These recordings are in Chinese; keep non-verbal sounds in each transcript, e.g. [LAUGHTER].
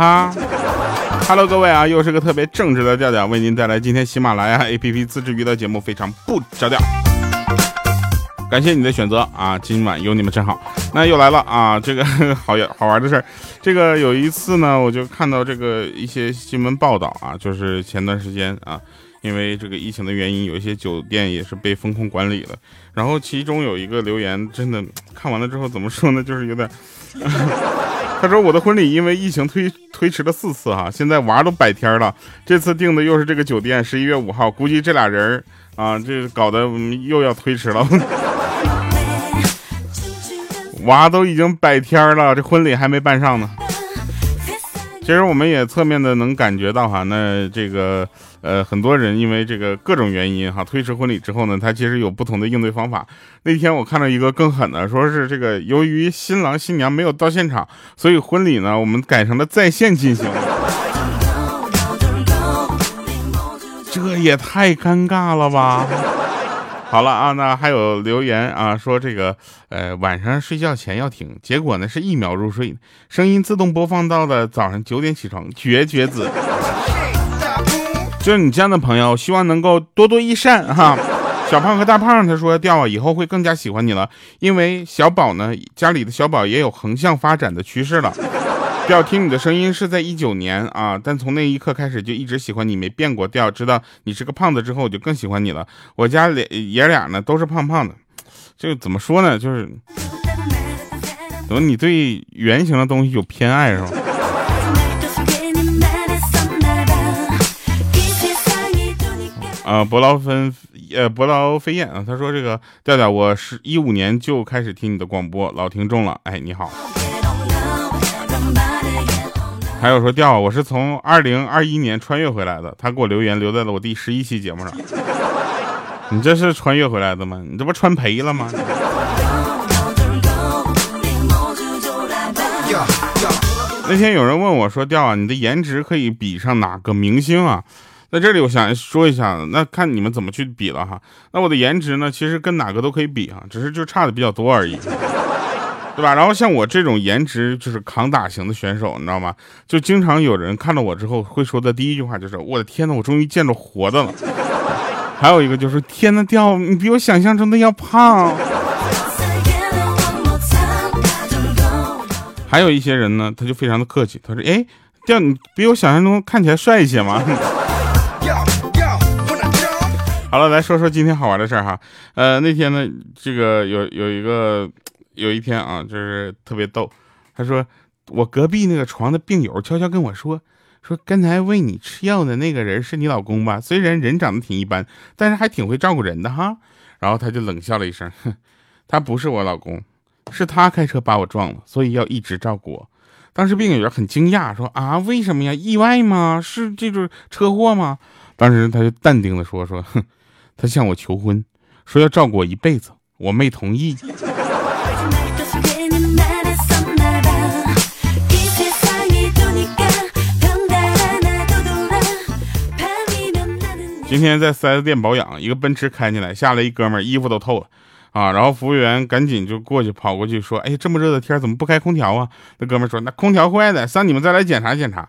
哈，Hello，各位啊，又是个特别正直的调调，为您带来今天喜马拉雅 APP 自制娱乐节目，非常不着调。感谢你的选择啊，今晚有你们真好。那又来了啊，这个好好玩的事儿。这个有一次呢，我就看到这个一些新闻报道啊，就是前段时间啊，因为这个疫情的原因，有一些酒店也是被封控管理了。然后其中有一个留言，真的看完了之后怎么说呢？就是有点。他说我的婚礼因为疫情推推迟了四次哈，现在娃都百天了，这次订的又是这个酒店，十一月五号，估计这俩人啊，这搞得又要推迟了。娃都已经百天了，这婚礼还没办上呢。其实我们也侧面的能感觉到哈，那这个呃很多人因为这个各种原因哈推迟婚礼之后呢，他其实有不同的应对方法。那天我看到一个更狠的，说是这个由于新郎新娘没有到现场，所以婚礼呢我们改成了在线进行。这也太尴尬了吧！好了啊，那还有留言啊，说这个呃晚上睡觉前要听，结果呢是一秒入睡，声音自动播放到了早上九点起床，绝绝子！就是你这样的朋友，希望能够多多益善哈。[LAUGHS] 小胖和大胖他说掉啊，以后会更加喜欢你了，因为小宝呢家里的小宝也有横向发展的趋势了。调听你的声音是在一九年啊，但从那一刻开始就一直喜欢你，没变过调。知道你是个胖子之后，我就更喜欢你了。我家俩爷俩呢都是胖胖的，就怎么说呢？就是怎么你对圆形的东西有偏爱是吧？啊，伯劳芬呃伯劳飞燕啊，他说这个调调，我是一五年就开始听你的广播，老听众了。哎，你好。还有说调，我是从二零二一年穿越回来的。他给我留言留在了我第十一期节目上。你这是穿越回来的吗？你这不穿赔了吗？那天有人问我说调啊，你的颜值可以比上哪个明星啊？在这里我想说一下，那看你们怎么去比了哈。那我的颜值呢，其实跟哪个都可以比啊，只是就差的比较多而已。对吧？然后像我这种颜值就是扛打型的选手，你知道吗？就经常有人看到我之后会说的第一句话就是：“我的天呐，我终于见着活的了。”还有一个就是：“天呐，掉你比我想象中的要胖。”还有一些人呢，他就非常的客气，他说：“哎，掉你比我想象中看起来帅一些吗？”好了，来说说今天好玩的事儿哈。呃，那天呢，这个有有一个。有一天啊，就是特别逗。他说，我隔壁那个床的病友悄悄跟我说，说刚才喂你吃药的那个人是你老公吧？虽然人长得挺一般，但是还挺会照顾人的哈。然后他就冷笑了一声，哼，他不是我老公，是他开车把我撞了，所以要一直照顾我。当时病友很惊讶，说啊，为什么呀？意外吗？是这种车祸吗？当时他就淡定的说，说，哼，他向我求婚，说要照顾我一辈子，我没同意。今天在 4S 店保养，一个奔驰开进来，下来一哥们，衣服都透了啊！然后服务员赶紧就过去跑过去说：“哎，这么热的天怎么不开空调啊？”那哥们说：“那空调坏了，让你们再来检查检查。”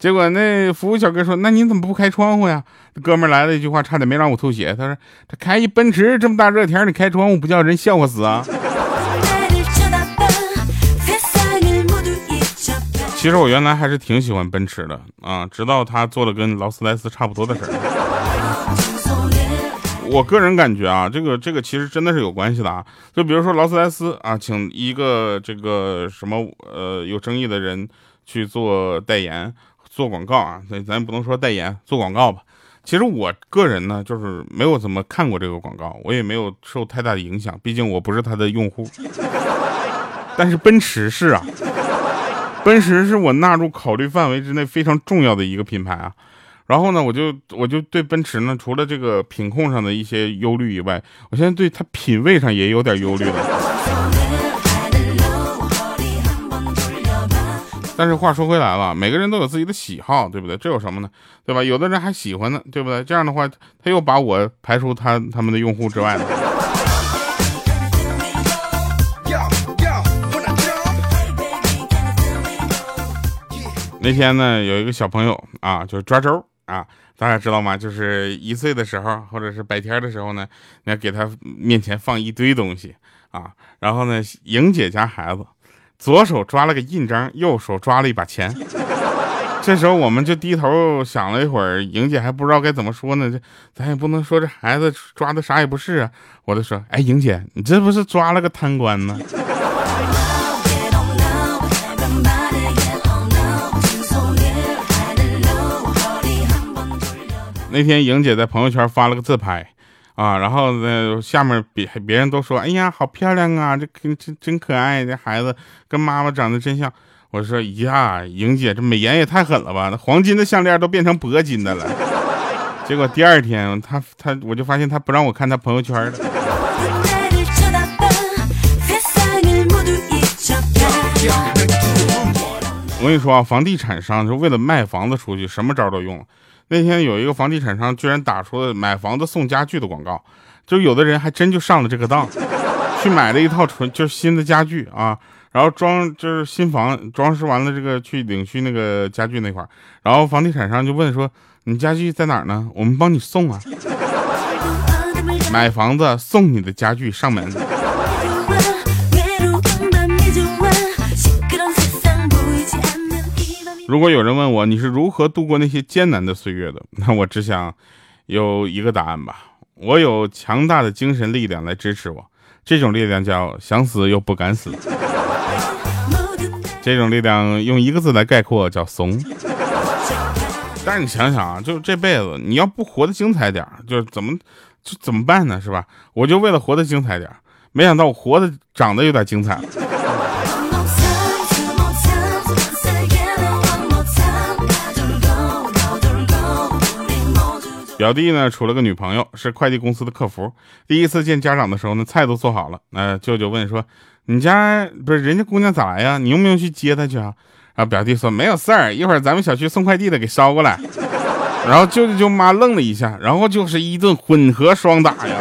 结果那服务小哥说：“那你怎么不开窗户呀？”哥们来了一句话，差点没让我吐血。他说：“他开一奔驰，这么大热天你开窗户，不叫人笑话死啊？”其实我原来还是挺喜欢奔驰的啊，直到他做了跟劳斯莱斯差不多的事儿。我个人感觉啊，这个这个其实真的是有关系的啊。就比如说劳斯莱斯啊，请一个这个什么呃有争议的人去做代言、做广告啊，咱咱不能说代言，做广告吧。其实我个人呢，就是没有怎么看过这个广告，我也没有受太大的影响，毕竟我不是他的用户。但是奔驰是啊。奔驰是我纳入考虑范围之内非常重要的一个品牌啊，然后呢，我就我就对奔驰呢，除了这个品控上的一些忧虑以外，我现在对它品味上也有点忧虑了。但是话说回来了，每个人都有自己的喜好，对不对？这有什么呢？对吧？有的人还喜欢呢，对不对？这样的话，他又把我排除他他们的用户之外了。那天呢，有一个小朋友啊，就是抓周啊，大家知道吗？就是一岁的时候，或者是白天的时候呢，你要给他面前放一堆东西啊，然后呢，莹姐家孩子左手抓了个印章，右手抓了一把钱。这时候我们就低头想了一会儿，莹姐还不知道该怎么说呢，这咱也不能说这孩子抓的啥也不是啊。我就说，哎，莹姐，你这不是抓了个贪官吗？那天莹姐在朋友圈发了个自拍，啊，然后呢下面别别人都说，哎呀，好漂亮啊，这真真可爱，这孩子跟妈妈长得真像。我说呀，莹姐这美颜也太狠了吧，那黄金的项链都变成铂金的了。结果第二天，她她我就发现她不让我看她朋友圈了。我跟你说啊，房地产商就为了卖房子出去，什么招都用了。那天有一个房地产商居然打出了买房子送家具的广告，就有的人还真就上了这个当，去买了一套纯就是新的家具啊，然后装就是新房装饰完了，这个去领去那个家具那块然后房地产商就问说：“你家具在哪儿呢？我们帮你送啊。[LAUGHS] ”买房子送你的家具上门。如果有人问我你是如何度过那些艰难的岁月的，[LAUGHS] 那我只想有一个答案吧。我有强大的精神力量来支持我，这种力量叫想死又不敢死。这种力量用一个字来概括叫怂。但是你想想啊，就这辈子你要不活得精彩点，就怎么就怎么办呢？是吧？我就为了活得精彩点，没想到我活得长得有点精彩。表弟呢处了个女朋友，是快递公司的客服。第一次见家长的时候呢，菜都做好了。那舅舅问说：“你家不是人家姑娘咋来呀？你用不用去接她去啊？”然后表弟说：“没有事儿，一会儿咱们小区送快递的给捎过来。”然后舅舅舅妈愣了一下，然后就是一顿混合双打呀。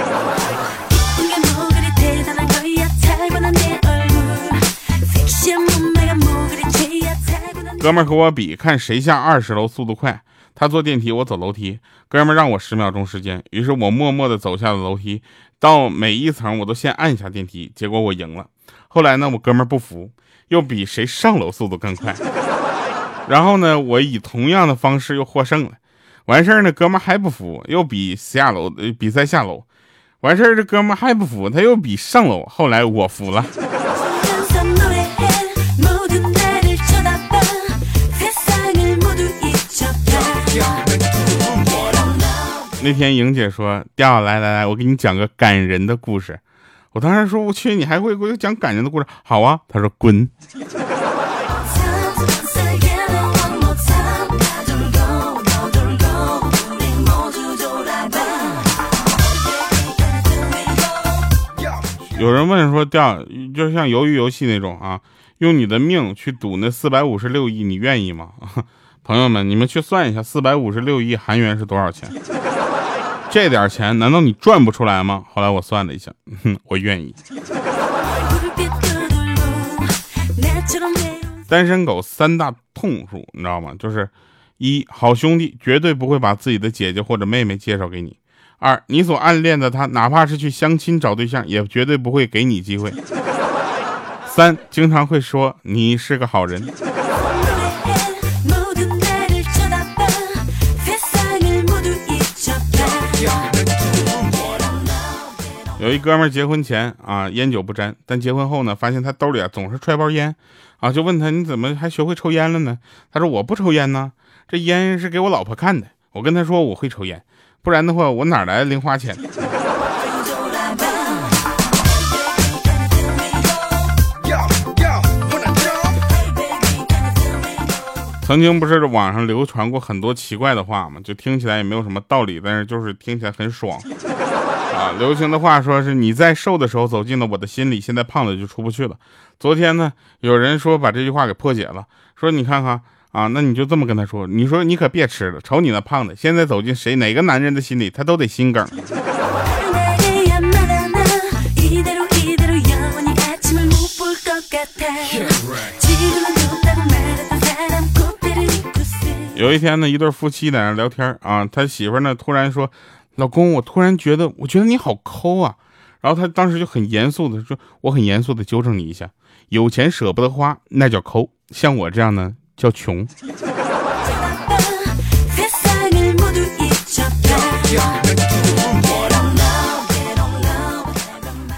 哥们和我比，看谁下二十楼速度快。他坐电梯，我走楼梯。哥们让我十秒钟时间，于是我默默地走下了楼梯。到每一层，我都先按一下电梯，结果我赢了。后来呢，我哥们不服，又比谁上楼速度更快。[LAUGHS] 然后呢，我以同样的方式又获胜了。完事儿呢，哥们还不服，又比下楼比赛下楼。完事儿这哥们还不服，他又比上楼。后来我服了。那天莹姐说：“调来来来，我给你讲个感人的故事。”我当时说：“我去，你还会给我讲感人的故事？”好啊，他说：“滚。”有人问说：“调就像鱿鱼游戏那种啊，用你的命去赌那四百五十六亿，你愿意吗？” [LAUGHS] 朋友们，你们去算一下，四百五十六亿韩元是多少钱？这点钱难道你赚不出来吗？后来我算了一下，哼 [LAUGHS] 我愿意。单身狗三大痛处，你知道吗？就是一，好兄弟绝对不会把自己的姐姐或者妹妹介绍给你；二，你所暗恋的他，哪怕是去相亲找对象，也绝对不会给你机会；三，经常会说你是个好人。有一哥们结婚前啊烟酒不沾，但结婚后呢，发现他兜里啊总是揣包烟，啊就问他你怎么还学会抽烟了呢？他说我不抽烟呢，这烟是给我老婆看的。我跟他说我会抽烟，不然的话我哪来的零花钱？曾经不是网上流传过很多奇怪的话吗？就听起来也没有什么道理，但是就是听起来很爽。啊，流行的话说是你在瘦的时候走进了我的心里，现在胖了就出不去了。昨天呢，有人说把这句话给破解了，说你看看啊，那你就这么跟他说，你说你可别吃了，瞅你那胖的，现在走进谁哪个男人的心里，他都得心梗。有一天呢，一对夫妻在那聊天啊，他媳妇呢突然说：“老公，我突然觉得，我觉得你好抠啊。”然后他当时就很严肃的说：“我很严肃的纠正你一下，有钱舍不得花，那叫抠；像我这样呢，叫穷。[LAUGHS] ”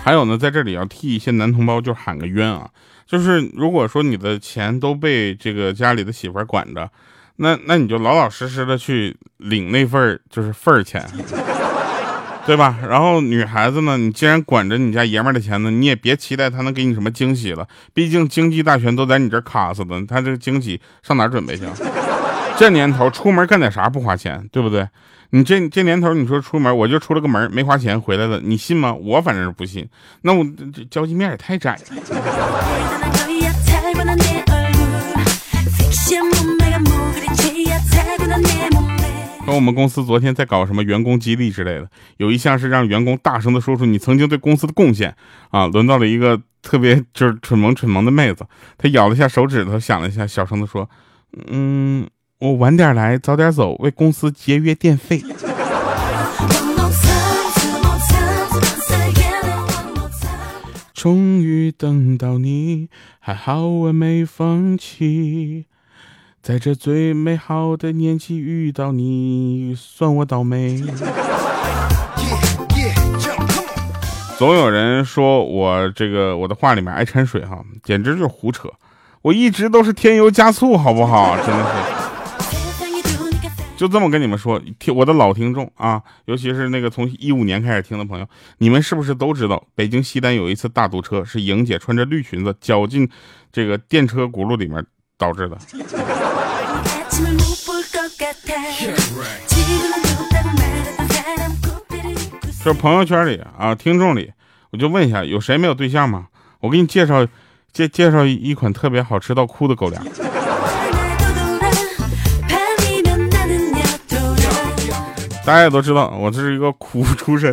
还有呢，在这里要替一些男同胞就喊个冤啊，就是如果说你的钱都被这个家里的媳妇管着，那那你就老老实实的去领那份就是份儿钱。对吧？然后女孩子呢，你既然管着你家爷们儿的钱呢，你也别期待他能给你什么惊喜了。毕竟经济大权都在你这卡死的，他这个惊喜上哪准备去？这年头出门干点啥不花钱，对不对？你这这年头你说出门我就出了个门没花钱回来了，你信吗？我反正是不信。那我这交际面也太窄了。我们公司昨天在搞什么员工激励之类的，有一项是让员工大声的说出你曾经对公司的贡献啊。轮到了一个特别就是蠢萌蠢萌的妹子，她咬了一下手指头，想了一下，小声的说：“嗯，我晚点来，早点走，为公司节约电费。”终于等到你，还好我没放弃。在这最美好的年纪遇到你，算我倒霉。总有人说我这个我的话里面爱掺水哈，简直就是胡扯。我一直都是添油加醋，好不好？[LAUGHS] 真的是，就这么跟你们说，听我的老听众啊，尤其是那个从一五年开始听的朋友，你们是不是都知道，北京西单有一次大堵车，是莹姐穿着绿裙子绞进这个电车轱辘里面导致的？就朋友圈里啊，听众里，我就问一下，有谁没有对象吗？我给你介绍介介绍一款特别好吃到哭的狗粮。大家也都知道，我这是一个苦出身。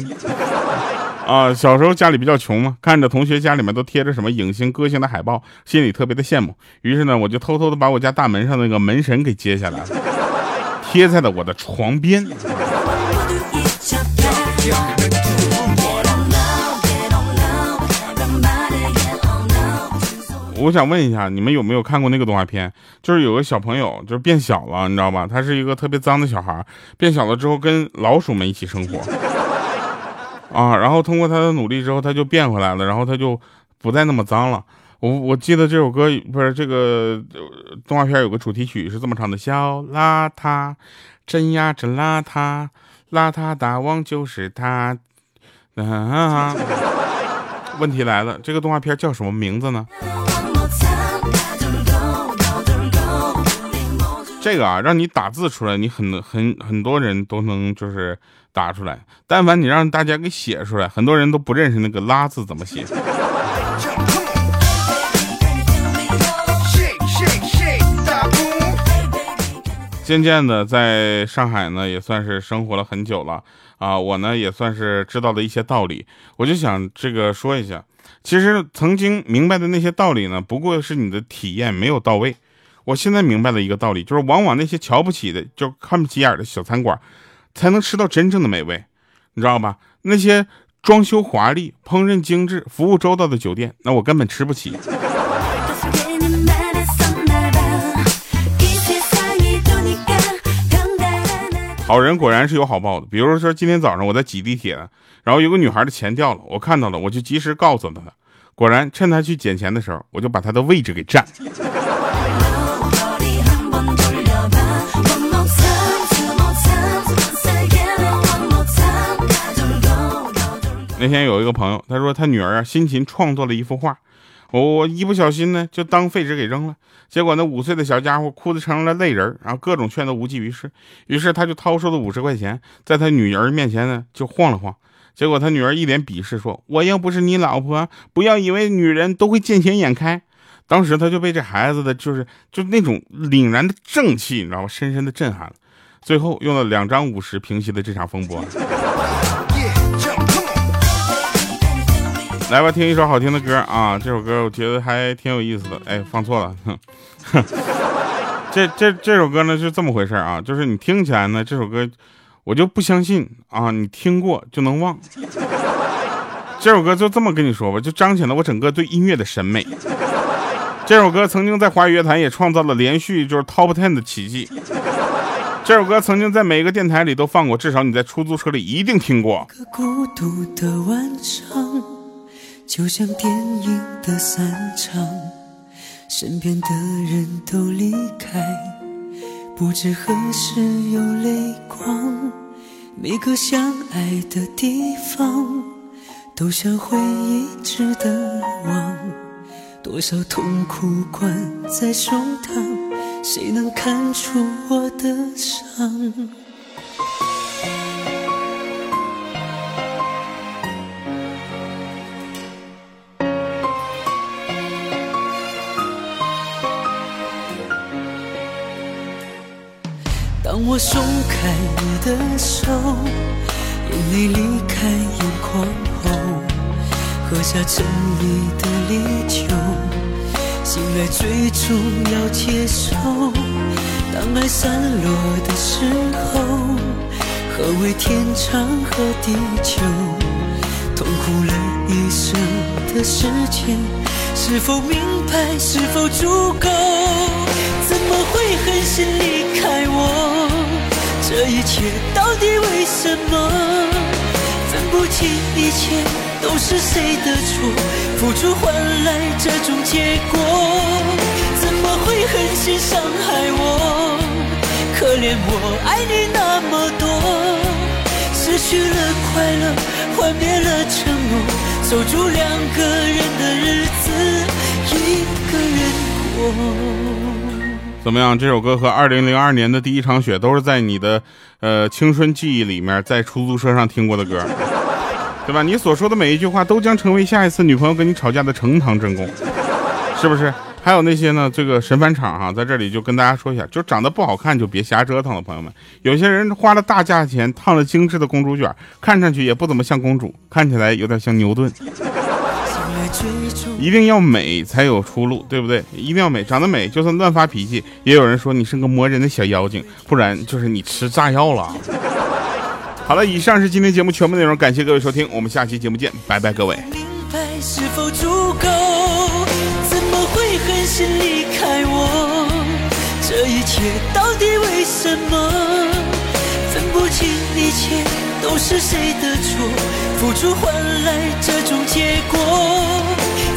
啊，小时候家里比较穷嘛，看着同学家里面都贴着什么影星、歌星的海报，心里特别的羡慕。于是呢，我就偷偷的把我家大门上那个门神给揭下来了，贴在了我的床边。我想问一下，你们有没有看过那个动画片？就是有个小朋友就是变小了，你知道吧？他是一个特别脏的小孩，变小了之后跟老鼠们一起生活。啊，然后通过他的努力之后，他就变回来了，然后他就不再那么脏了。我我记得这首歌不是这个动画片有个主题曲是这么唱的：小邋遢，真呀真邋遢，邋遢大王就是他。啊，问题来了，这个动画片叫什么名字呢？这个啊，让你打字出来，你很很很多人都能就是打出来。但凡你让大家给写出来，很多人都不认识那个“拉”字怎么写。渐渐的，在上海呢，也算是生活了很久了啊。我呢，也算是知道了一些道理。我就想这个说一下，其实曾经明白的那些道理呢，不过是你的体验没有到位。我现在明白了一个道理，就是往往那些瞧不起的，就看不起眼的小餐馆，才能吃到真正的美味，你知道吧？那些装修华丽、烹饪精致、服务周到的酒店，那我根本吃不起。好人果然是有好报的，比如说今天早上我在挤地铁，然后有个女孩的钱掉了，我看到了，我就及时告诉了她。果然，趁她去捡钱的时候，我就把她的位置给占。那天有一个朋友，他说他女儿啊辛勤创作了一幅画，我我一不小心呢就当废纸给扔了，结果那五岁的小家伙哭的成了泪人，然后各种劝都无济于事，于是他就掏出了五十块钱，在他女儿面前呢就晃了晃，结果他女儿一脸鄙视说：“我又不是你老婆，不要以为女人都会见钱眼开。”当时他就被这孩子的就是就那种凛然的正气，你知道吗？深深的震撼了，最后用了两张五十平息了这场风波。来吧，听一首好听的歌啊！这首歌我觉得还挺有意思的。哎，放错了，[LAUGHS] 哼。这这这首歌呢是这么回事啊，就是你听起来呢，这首歌我就不相信啊，你听过就能忘。这首歌就这么跟你说吧，就彰显了我整个对音乐的审美。这首歌曾经在华语乐坛也创造了连续就是 Top Ten 的奇迹。这首歌曾经在每一个电台里都放过，至少你在出租车里一定听过。孤独的晚上，就像电影的散场，身边的人都离开，不知何时有泪光。每个相爱的地方，都像回忆值得忘，多少痛苦关在胸膛。谁能看出我的伤？松开你的手，眼泪离开眼眶后，喝下沉溺的烈酒。醒来最终要接受，当爱散落的时候，何为天长和地久？痛苦了一生的时间，是否明白？是否足够？怎么会狠心离开我？这一切到底为什么？分不清一切。都是谁的错？付出换来这种结果，怎么会狠心伤害我？可怜我爱你那么多，失去了快乐，幻灭了承诺，守住两个人的日子，一个人过。怎么样？这首歌和二零零二年的第一场雪都是在你的呃青春记忆里面，在出租车上听过的歌。对吧？你所说的每一句话都将成为下一次女朋友跟你吵架的呈堂证供，是不是？还有那些呢？这个神返场哈，在这里就跟大家说一下，就长得不好看就别瞎折腾了，朋友们。有些人花了大价钱烫了精致的公主卷，看上去也不怎么像公主，看起来有点像牛顿。一定要美才有出路，对不对？一定要美，长得美，就算乱发脾气，也有人说你是个磨人的小妖精，不然就是你吃炸药了。[LAUGHS] 好了，以上是今天节目全部内容，感谢各位收听，我们下期节目见，拜拜，各位。明白是否足够？怎么会狠心离开我？这一切到底为什么？分不清一切都是谁的错，付出换来这种结果，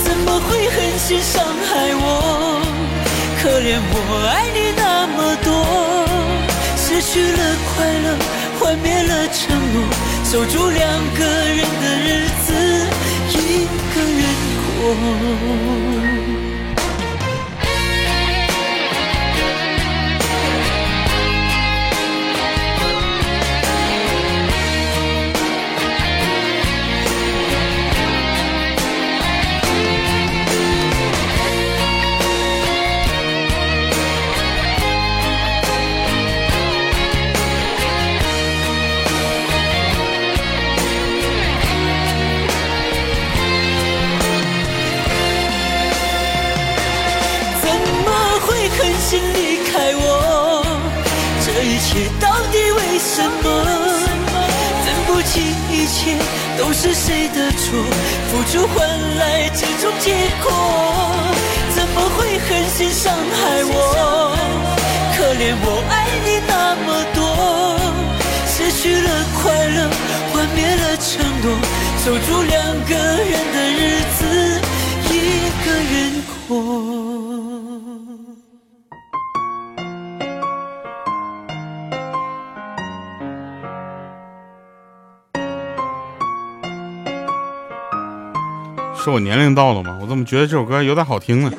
怎么会狠心伤害我？可怜我爱你那么多，失去了快乐。幻灭了承诺，守住两个人的日子，一个人过。出换来这种结果，怎么会狠心伤害我？可怜我爱你那么多，失去了快乐，幻灭了承诺，守住两个人的日子，是我年龄到了吗？我怎么觉得这首歌有点好听呢？